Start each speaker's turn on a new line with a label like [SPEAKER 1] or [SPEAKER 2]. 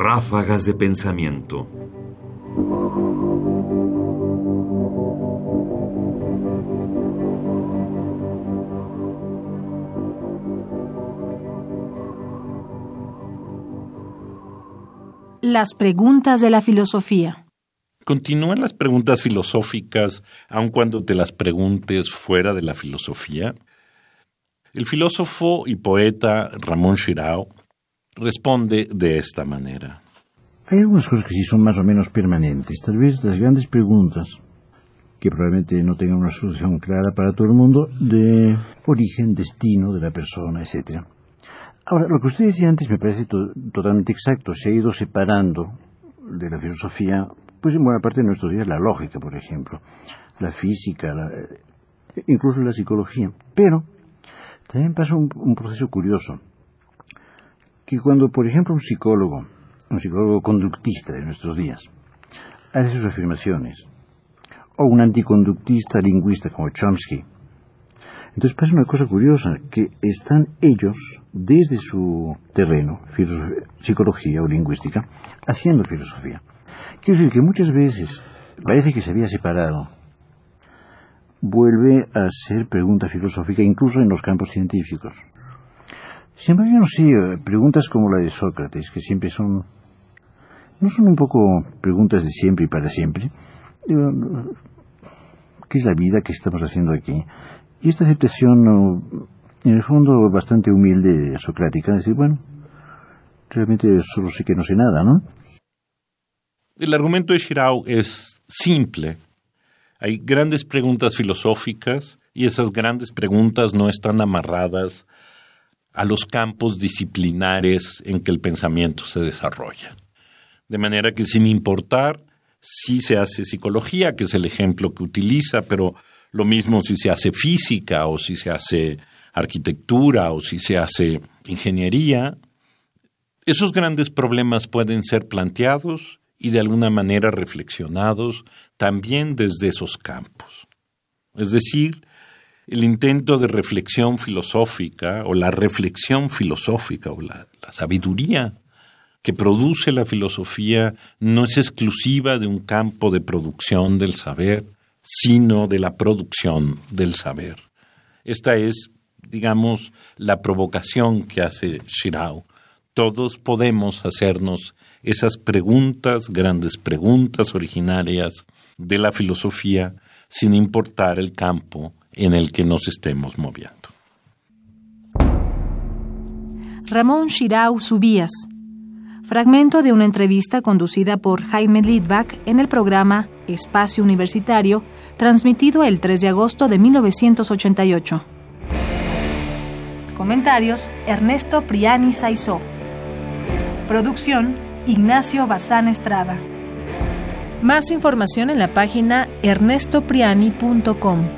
[SPEAKER 1] Ráfagas de pensamiento.
[SPEAKER 2] Las preguntas de la filosofía.
[SPEAKER 3] ¿Continúan las preguntas filosóficas aun cuando te las preguntes fuera de la filosofía? El filósofo y poeta Ramón Shirao responde de esta manera.
[SPEAKER 4] Hay algunas cosas que sí son más o menos permanentes. Tal vez las grandes preguntas, que probablemente no tengan una solución clara para todo el mundo, de origen, destino de la persona, etc. Ahora, lo que usted decía antes me parece totalmente exacto. Se ha ido separando de la filosofía pues en buena parte de nuestros días la lógica, por ejemplo, la física, incluso la psicología. Pero también pasa un, proceso curioso, que cuando, por ejemplo, un psicólogo, un psicólogo conductista de nuestros días, hace sus afirmaciones, o un anticonductista lingüista como Chomsky, entonces pasa una cosa curiosa, que están ellos, desde su terreno, psicología o lingüística, haciendo filosofía. Quiero decir que muchas veces parece que se había separado. Vuelve a ser pregunta filosófica incluso en los campos científicos. Siempre yo no sé, preguntas como la de Sócrates, que siempre son... ¿No son un poco preguntas de siempre y para siempre? ¿Qué es la vida que estamos haciendo aquí? Y esta aceptación, en el fondo, bastante humilde, socrática, decir, bueno, realmente solo sé que no sé nada, ¿no?
[SPEAKER 3] El argumento de Shirao es simple. Hay grandes preguntas filosóficas y esas grandes preguntas no están amarradas a los campos disciplinares en que el pensamiento se desarrolla. De manera que sin importar si se hace psicología, que es el ejemplo que utiliza, pero lo mismo si se hace física o si se hace arquitectura o si se hace ingeniería, esos grandes problemas pueden ser planteados y de alguna manera reflexionados también desde esos campos. Es decir, el intento de reflexión filosófica o la reflexión filosófica o la, sabiduría que produce la filosofía no es exclusiva de un campo de producción del saber, sino de la producción del saber. Esta es, digamos, la provocación que hace Shirao. Todos podemos hacernos esas preguntas, grandes preguntas originarias de la filosofía, sin importar el campo en el que nos estemos moviendo.
[SPEAKER 2] Ramón Shirau Subías. Fragmento de una entrevista conducida por Jaime Lidbach en el programa Espacio Universitario, transmitido el 3 de agosto de 1988. Comentarios: Ernesto Priani Saizó. Producción: Ignacio Bazán Estrada. Más información en la página ernestopriani.com.